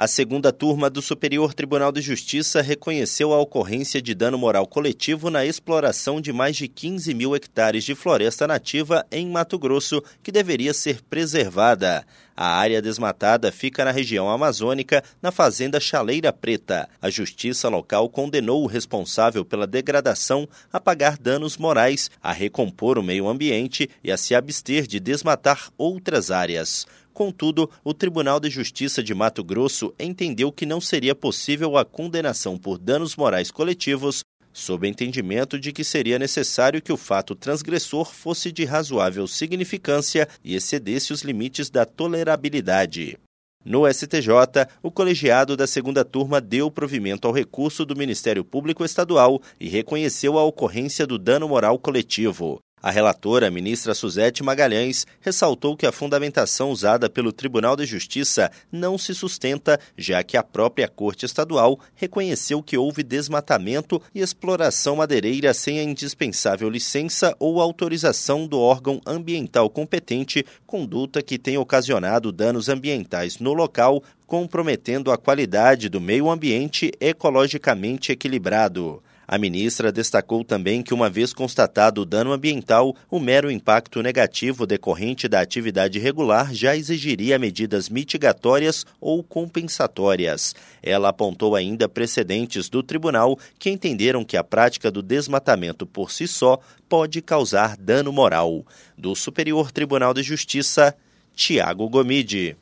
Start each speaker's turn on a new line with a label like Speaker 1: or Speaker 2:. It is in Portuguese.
Speaker 1: A segunda turma do Superior Tribunal de Justiça reconheceu a ocorrência de dano moral coletivo na exploração de mais de 15 mil hectares de floresta nativa em Mato Grosso, que deveria ser preservada. A área desmatada fica na região amazônica, na fazenda Chaleira Preta. A justiça local condenou o responsável pela degradação a pagar danos morais, a recompor o meio ambiente e a se abster de desmatar outras áreas. Contudo, o Tribunal de Justiça de Mato Grosso entendeu que não seria possível a condenação por danos morais coletivos, sob entendimento de que seria necessário que o fato transgressor fosse de razoável significância e excedesse os limites da tolerabilidade. No STJ, o colegiado da segunda turma deu provimento ao recurso do Ministério Público Estadual e reconheceu a ocorrência do dano moral coletivo. A relatora, ministra Suzete Magalhães, ressaltou que a fundamentação usada pelo Tribunal de Justiça não se sustenta, já que a própria Corte Estadual reconheceu que houve desmatamento e exploração madeireira sem a indispensável licença ou autorização do órgão ambiental competente, conduta que tem ocasionado danos ambientais no local, comprometendo a qualidade do meio ambiente ecologicamente equilibrado. A ministra destacou também que, uma vez constatado o dano ambiental, o mero impacto negativo decorrente da atividade regular já exigiria medidas mitigatórias ou compensatórias. Ela apontou ainda precedentes do tribunal que entenderam que a prática do desmatamento por si só pode causar dano moral. Do Superior Tribunal de Justiça, Tiago Gomide.